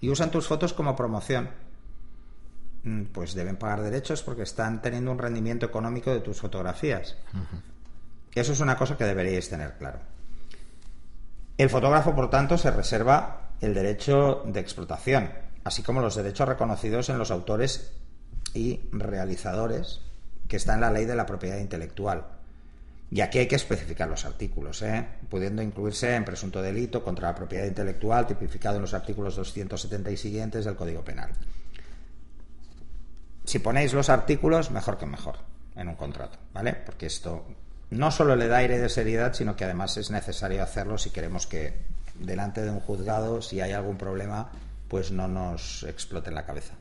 y usan tus fotos como promoción pues deben pagar derechos porque están teniendo un rendimiento económico de tus fotografías. Eso es una cosa que deberíais tener claro. El fotógrafo, por tanto, se reserva el derecho de explotación, así como los derechos reconocidos en los autores y realizadores que está en la ley de la propiedad intelectual. Y aquí hay que especificar los artículos, ¿eh? pudiendo incluirse en presunto delito contra la propiedad intelectual tipificado en los artículos 270 y siguientes del Código Penal. Si ponéis los artículos, mejor que mejor en un contrato, ¿vale? Porque esto no solo le da aire de seriedad, sino que además es necesario hacerlo si queremos que delante de un juzgado, si hay algún problema, pues no nos explote en la cabeza.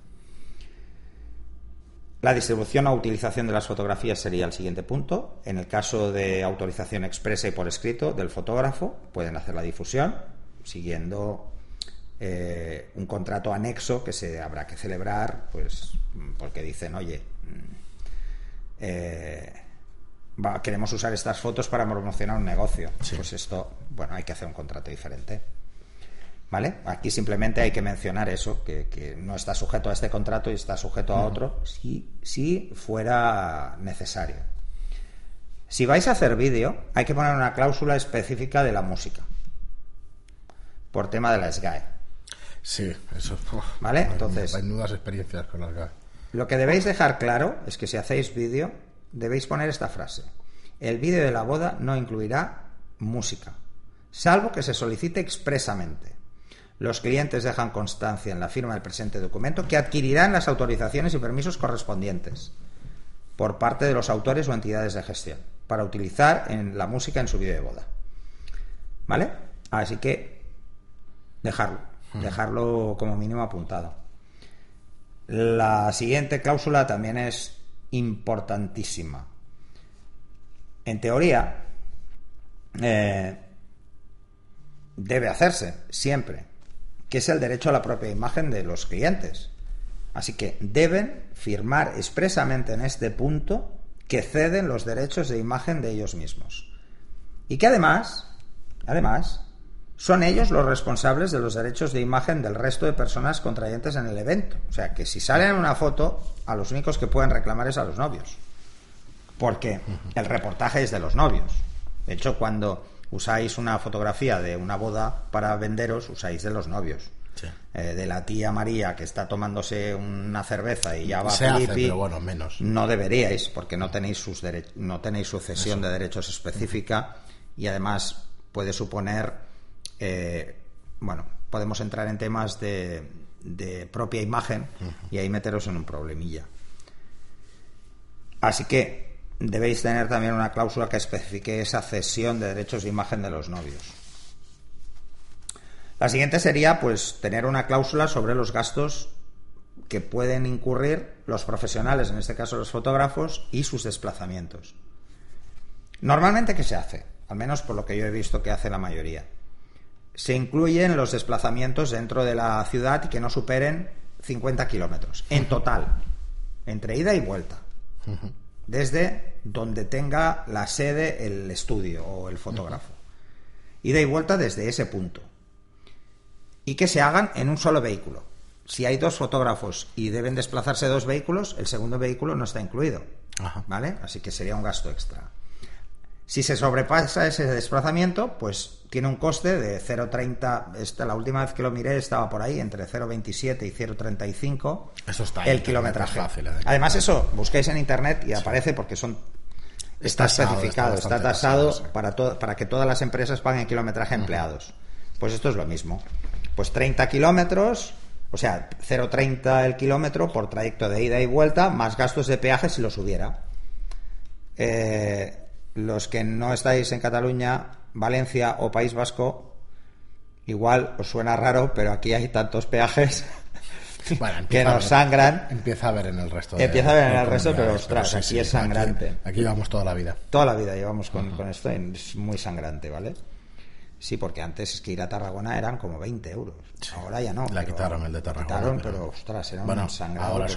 La distribución o utilización de las fotografías sería el siguiente punto. En el caso de autorización expresa y por escrito del fotógrafo, pueden hacer la difusión siguiendo eh, un contrato anexo que se habrá que celebrar, pues porque dicen, oye, mm, eh, queremos usar estas fotos para promocionar un negocio. Pues esto, bueno, hay que hacer un contrato diferente. ¿Vale? Aquí simplemente hay que mencionar eso, que, no está sujeto a este contrato y está sujeto a otro, si, si fuera necesario. Si vais a hacer vídeo, hay que poner una cláusula específica de la música, por tema de la SGAE. Sí, eso. ¿Vale? Entonces. Hay nudas experiencias con la SGAE. Lo que debéis dejar claro es que si hacéis vídeo, debéis poner esta frase. El vídeo de la boda no incluirá música, salvo que se solicite expresamente. Los clientes dejan constancia en la firma del presente documento que adquirirán las autorizaciones y permisos correspondientes por parte de los autores o entidades de gestión para utilizar en la música en su vídeo de boda. ¿Vale? Así que dejarlo, dejarlo como mínimo apuntado. La siguiente cláusula también es importantísima. En teoría, eh, debe hacerse siempre que es el derecho a la propia imagen de los clientes. Así que deben firmar expresamente en este punto que ceden los derechos de imagen de ellos mismos. Y que además, además, son ellos los responsables de los derechos de imagen del resto de personas contrayentes en el evento. O sea, que si salen en una foto, a los únicos que pueden reclamar es a los novios. Porque el reportaje es de los novios. De hecho, cuando usáis una fotografía de una boda para venderos, usáis de los novios. Eh, de la tía María que está tomándose una cerveza y ya va Se hace, pero bueno, menos. No deberíais, porque no tenéis sus no tenéis sucesión de derechos específica y además puede suponer eh, bueno, podemos entrar en temas de, de propia imagen y ahí meteros en un problemilla. Así que debéis tener también una cláusula que especifique esa cesión de derechos de imagen de los novios. La siguiente sería, pues, tener una cláusula sobre los gastos que pueden incurrir los profesionales, en este caso los fotógrafos, y sus desplazamientos. Normalmente, ¿qué se hace? Al menos por lo que yo he visto que hace la mayoría. Se incluyen los desplazamientos dentro de la ciudad que no superen 50 kilómetros, en total, entre ida y vuelta desde donde tenga la sede el estudio o el fotógrafo. Ida y vuelta desde ese punto. Y que se hagan en un solo vehículo. Si hay dos fotógrafos y deben desplazarse dos vehículos, el segundo vehículo no está incluido. ¿Vale? Así que sería un gasto extra. Si se sobrepasa ese desplazamiento, pues tiene un coste de 0,30. Esta, la última vez que lo miré estaba por ahí, entre 0,27 y 0,35. Eso está El kilometraje. Además, eso busquéis en internet y aparece porque son. Está, especificado, está, tasado para, para que todas las empresas paguen kilometraje empleados. Pues esto es lo mismo. Pues 30 kilómetros, o sea, 0,30 el kilómetro por trayecto de ida y vuelta, más gastos de peaje si los hubiera. Eh, los que no estáis en Cataluña, Valencia o País Vasco, igual os suena raro, pero aquí hay tantos peajes que nos sangran. Empieza a ver en el resto. empieza a ver en el resto, pero ostras, aquí es sangrante. Aquí, llevamos toda la vida. Toda la vida llevamos con, esto, es muy sangrante, ¿vale? Sí, porque antes es que ir a Tarragona eran como 20 euros. Ahora ya no. La quitaron el de Tarragona. Quitaron, pero, ostras, era un sangrado ahora,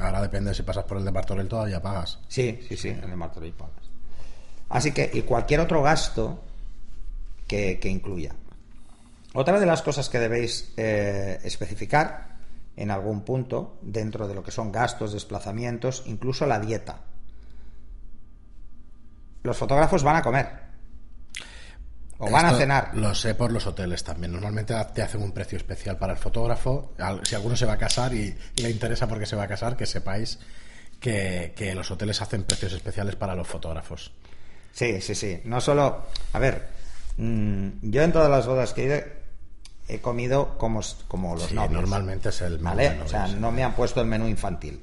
ahora depende si pasas por el de Martorell todavía pagas. Sí, sí, sí, el de Martorell pagas. Así que, y cualquier otro gasto que, incluya. Otra de las cosas que debéis eh, especificar en algún punto, dentro de lo que son gastos, desplazamientos, incluso la dieta. Los fotógrafos van a comer. O van a cenar. Lo sé por los hoteles también. Normalmente te hacen un precio especial para el fotógrafo. Si alguno se va a casar y, y le interesa porque se va a casar, que sepáis que, que los hoteles hacen precios especiales para los fotógrafos. Sí, sí, sí. No solo. A ver, mm, yo en todas las bodas que he ido he comido como, como los Sí, novios. normalmente es el menú ¿Vale? O sea, no me han puesto el menú infantil.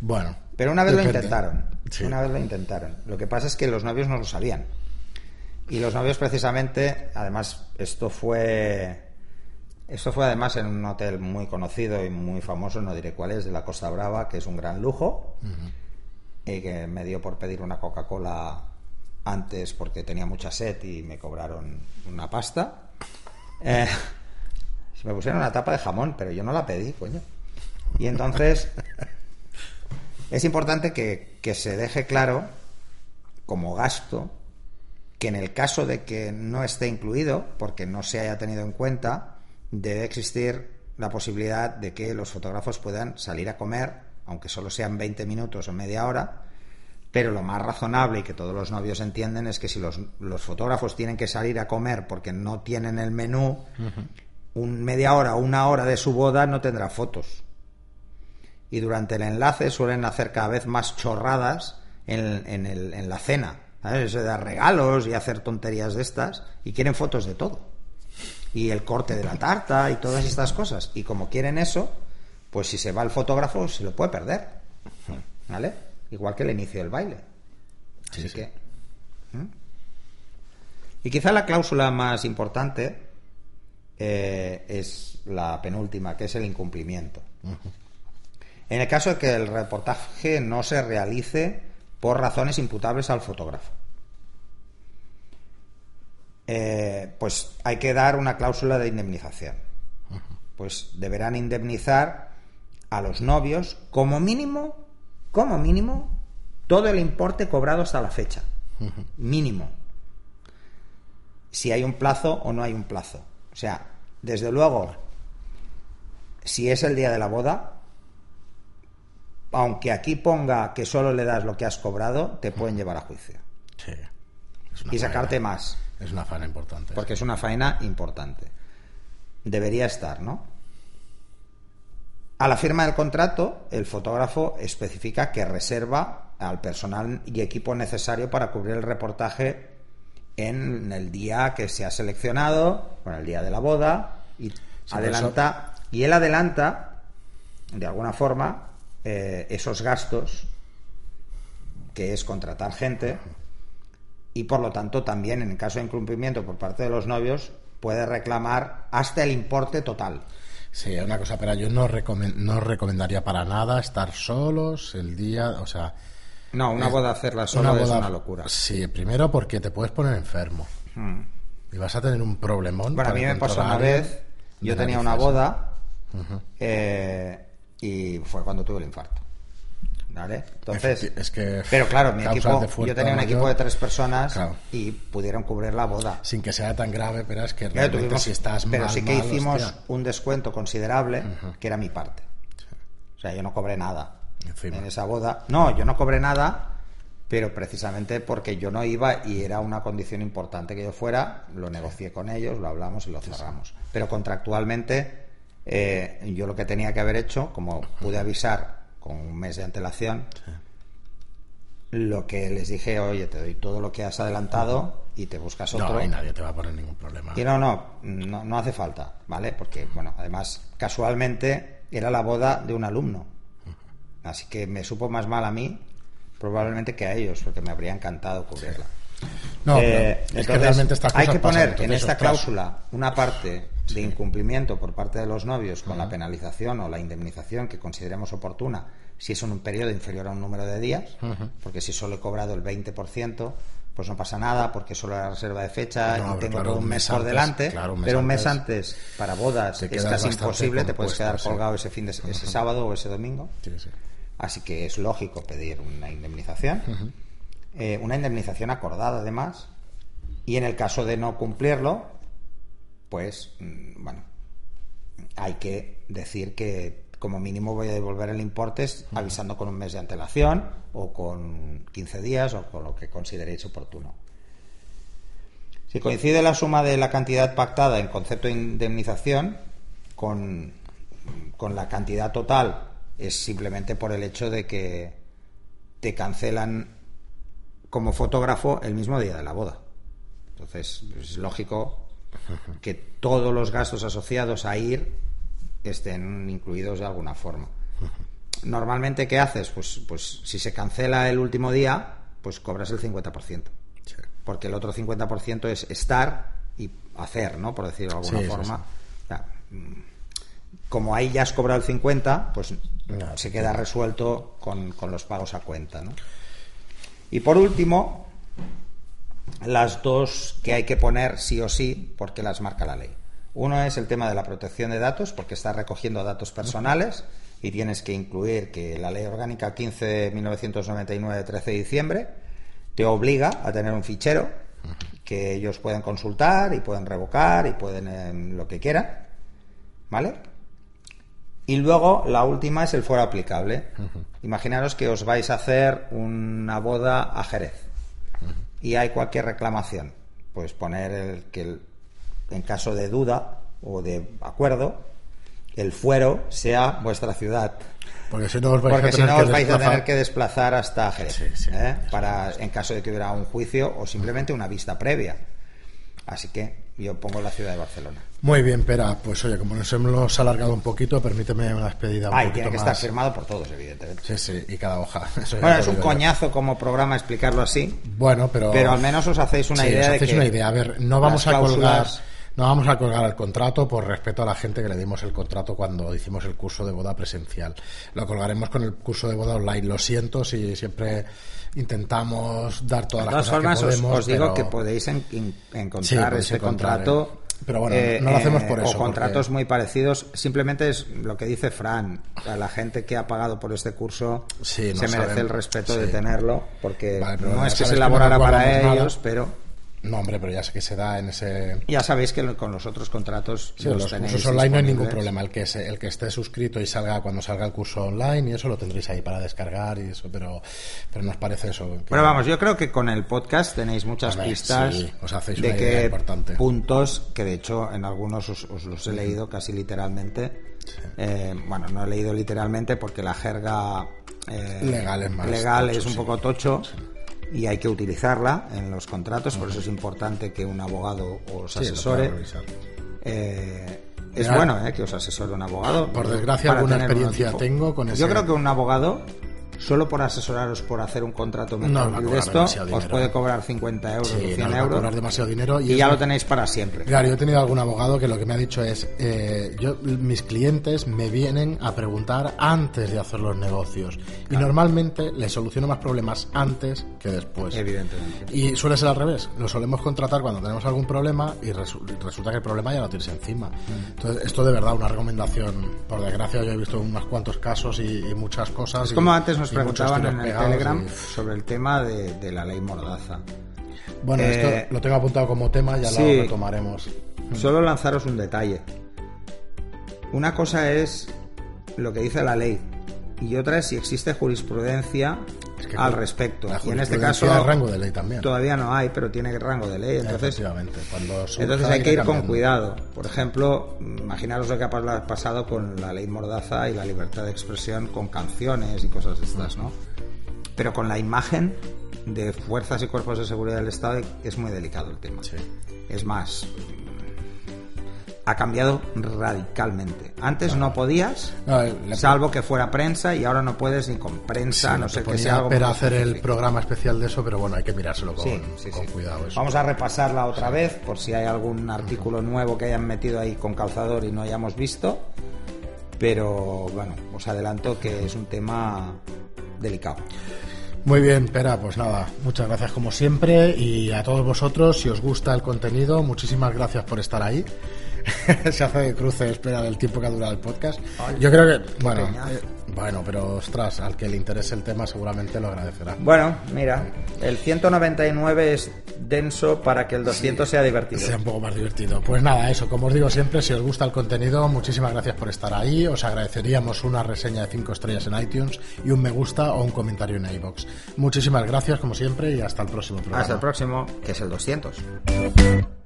Bueno. Pero una vez lo intentaron. Sí. Una vez lo intentaron. Lo que pasa es que los novios no lo sabían. Y los novios precisamente, además, esto fue esto fue además en un hotel muy conocido y muy famoso, no diré cuál es, de la Costa Brava, que es un gran lujo. Y que me dio por pedir una Coca-Cola antes porque tenía mucha sed y me cobraron una pasta. Eh, me pusieron una tapa de jamón, pero yo no la pedí, coño. Y entonces es importante que, que se deje claro, como gasto, que en el caso de que no esté incluido, porque no se haya tenido en cuenta, debe existir la posibilidad de que los fotógrafos puedan salir a comer, aunque solo sean 20 minutos o media hora, pero lo más razonable y que todos los novios entienden es que si los, los fotógrafos tienen que salir a comer porque no tienen el menú, un media hora o una hora de su boda no tendrá fotos. Y durante el enlace suelen hacer cada vez más chorradas en, en el- en la cena. de dar regalos y hacer tonterías de estas. Y quieren fotos de todo. Y el corte de la tarta y todas estas cosas. Y como quieren eso, pues si se va el fotógrafo se lo puede perder. ¿Vale? Igual que el inicio del baile. Así Sí, sí. que. Y quizá la cláusula más importante eh, es la penúltima, que es el incumplimiento. En el caso de que el reportaje no se realice por razones imputables al fotógrafo, eh, pues hay que dar una cláusula de indemnización. Pues deberán indemnizar a los novios como mínimo, como mínimo, todo el importe cobrado hasta la fecha. Mínimo. Si hay un plazo o no hay un plazo. O sea, desde luego, si es el día de la boda, aunque aquí ponga que solo le das lo que has cobrado, te pueden llevar a juicio. Sí. Y sacarte faena- más, Es una faena importante. porque es una faena importante. Debería estar, ¿no? A la firma del contrato, el fotógrafo especifica que reserva al personal y equipo necesario para cubrir el reportaje en el día que se ha seleccionado, bueno, el día de la boda, y adelanta, y él adelanta, de alguna forma, eh, esos gastos, que es contratar gente, y por lo tanto también en el caso de incumplimiento por parte de los novios puede reclamar hasta el importe total. Sí, una cosa, pero yo no, recomen- no recomendaría para nada estar solos el día, o sea... No, una eh, boda hacerla solo es boda- una locura. Sí, primero porque te puedes poner enfermo. Y vas a tener un problemón. Bueno, a para mí me pasó una vez, yo tenía una boda eh, y fue cuando tuve el infarto. ¿Vale? Entonces, es que, pero claro, mi equipo, yo tenía un mayor, equipo de tres personas Claro. y pudieron cubrir la boda. Sin que sea tan grave, pero es que Claro, realmente tuvimos- si estás pero mal, sí que mal, hicimos hostia. un descuento considerable, que era mi parte. O sea, yo no cobré nada Encima. en esa boda. No, yo no cobré nada, pero precisamente porque yo no iba y era una condición importante que yo fuera, lo negocié con ellos, lo hablamos y lo cerramos. Pero contractualmente, eh, yo lo que tenía que haber hecho, como pude avisar con un mes de antelación, lo que les dije, oye, te doy todo lo que has adelantado y te buscas otro. No, y nadie te va a poner ningún problema. Y no, no, no, no hace falta, ¿vale? Porque, bueno, además, casualmente era la boda de un alumno. Así que me supo más mal a mí, probablemente que a ellos, porque me habría encantado cubrirla. No, pero Eh, es que realmente estas hay que poner en esta cláusula una parte de incumplimiento por parte de los novios con la penalización o la indemnización que consideremos oportuna si es en un periodo inferior a un número de días, porque si solo he cobrado el 20%, pues no pasa nada porque solo la reserva de fecha No, y tengo claro, todo un mes, por antes, delante, claro, un mes pero un mes antes antes para bodas es casi imposible, te puedes quedar sí. colgado ese fin de ese sábado o ese domingo. Sí, sí. Así que es lógico pedir una indemnización. Eh, una indemnización acordada, además. Y en el caso de no cumplirlo, pues, mm, bueno, hay que decir que como mínimo voy a devolver el importe avisando con un mes de antelación o con 15 días o con lo que consideréis oportuno. Si coincide la suma de la cantidad pactada en concepto de indemnización con, con la cantidad total, es simplemente por el hecho de que te cancelan como fotógrafo el mismo día de la boda. Entonces, es lógico que todos los gastos asociados a ir estén incluidos de alguna forma. Normalmente, ¿qué haces? Pues, pues si se cancela el último día, pues cobras el 50%. Porque el otro 50% es estar y hacer, ¿no? Por decirlo de alguna forma. Mm, como ahí ya has cobrado el 50, pues se queda resuelto con, con los pagos a cuenta, ¿no? Y por último, las dos que hay que poner sí o sí porque las marca la ley. Uno es el tema de la protección de datos, porque está recogiendo datos personales y tienes que incluir que la Ley Orgánica 15 de 1999 de 13 de diciembre te obliga a tener un fichero que ellos pueden consultar y pueden revocar y pueden em, lo que quieran. ¿Vale? Y luego la última es el fuero aplicable. Imaginaros que os vais a hacer una boda a Jerez y hay cualquier reclamación. Pues poner el, que en caso de duda o de acuerdo, el fuero sea vuestra ciudad. Porque si no os vais, a, tener no que vais a tener que desplazar hasta Jerez. ¿eh? Para, en caso de que hubiera un juicio o simplemente una vista previa. Así que yo pongo la ciudad de Barcelona. Muy bien, Pera. Pues oye, como nos hemos alargado un poquito, permíteme una despedida un ah, tiene que estar firmado por todos, evidentemente. Sí, sí, y cada hoja. bueno, es un coñazo como programa explicarlo así. Bueno, pero... Pero al menos os hacéis una idea os hacéis de una idea. A ver, no vamos a colgar... No vamos a colgar el contrato por respeto a la gente que le dimos el contrato cuando hicimos el curso de boda presencial. Lo colgaremos con el curso de boda online. Lo siento si siempre intentamos dar todas las cosas que podemos. Os, digo que podéis encontrar ese contrato. Pero bueno, no lo hacemos por eh, eso. O contratos muy parecidos. Simplemente es lo que dice Fran. A la gente que ha pagado por este curso se merece el respeto de tenerlo. Porque no es que se elaborara para ellos, pero no, hombre, pero ya sé que se da en ese. Ya sabéis que con los otros contratos. Sí, los, cursos online no hay ningún problema. El que, el que esté suscrito y salga cuando salga el curso online y eso lo tendréis ahí para descargar y eso, pero, pero nos parece eso. Pero vamos, yo creo que con el podcast tenéis muchas pistas os hacéis de que importante. puntos que de hecho en algunos os, los he leído casi literalmente. Eh, bueno, no he leído literalmente porque la jerga eh, legal es, más legal es un poco tocho y hay que utilizarla en los contratos, por eso es importante que un abogado os asesore. Eh, es bueno eh, que os asesore un abogado. Por desgracia, alguna experiencia tengo con ese. Yo creo que un abogado solo por asesoraros por hacer un contrato de esto os puede cobrar 50 euros o 100 euros demasiado dinero y, ya lo tenéis para siempre. Claro yo he tenido algún abogado que lo que me ha dicho es eh, yo mis clientes me vienen a preguntar antes de hacer los negocios y normalmente les soluciono más problemas antes que después. Evidentemente. Y suele ser al revés lo solemos contratar cuando tenemos algún problema y resulta que el problema ya lo tienes encima. Mm. entonces esto de verdad una recomendación por desgracia yo he visto unos cuantos casos y, muchas cosas es como antes nos preguntaban en el Telegram sobre el tema de, la ley Mordaza. Bueno, esto eh, lo tengo apuntado como tema, ya lo retomaremos. Solo lanzaros un detalle. Una cosa es lo que dice la ley y otra es si existe jurisprudencia al respecto. y en este caso rango de ley también. todavía no hay, pero tiene rango de ley. Entonces, entonces hay que ir con cuidado. Por ejemplo, imaginaros lo que ha pasado con la ley Mordaza y la libertad de expresión con canciones y cosas de estas, ¿no? Pero con la imagen de fuerzas y cuerpos de seguridad del Estado es muy delicado el tema. Es más, ha cambiado radicalmente. Antes no podías, salvo que fuera prensa, y ahora no puedes ni con prensa, no, sé qué sea. Pero hacer el programa especial de eso, pero bueno, hay que mirárselo con, cuidado. Vamos a repasarla otra vez, por si hay algún artículo nuevo que hayan metido ahí con calzador y no hayamos visto. Pero bueno, os adelanto que es un tema delicado. Muy bien, Pera, pues nada, muchas gracias como siempre y a todos vosotros, si os gusta el contenido, muchísimas gracias por estar ahí. se hace de cruce espera del tiempo que ha durado el podcast. Yo creo que, bueno, eh, Bueno, pero ostras, al que le interese el tema seguramente lo agradecerá. Bueno, mira, el 199 es denso para que el 200 sea divertido. Sea un poco más divertido. Pues nada, eso, como os digo siempre, si os gusta el contenido, muchísimas gracias por estar ahí. Os agradeceríamos una reseña de 5 estrellas en iTunes y un me gusta o un comentario en iBox. Muchísimas gracias, como siempre, y hasta el próximo programa. Hasta el próximo, que es el 200.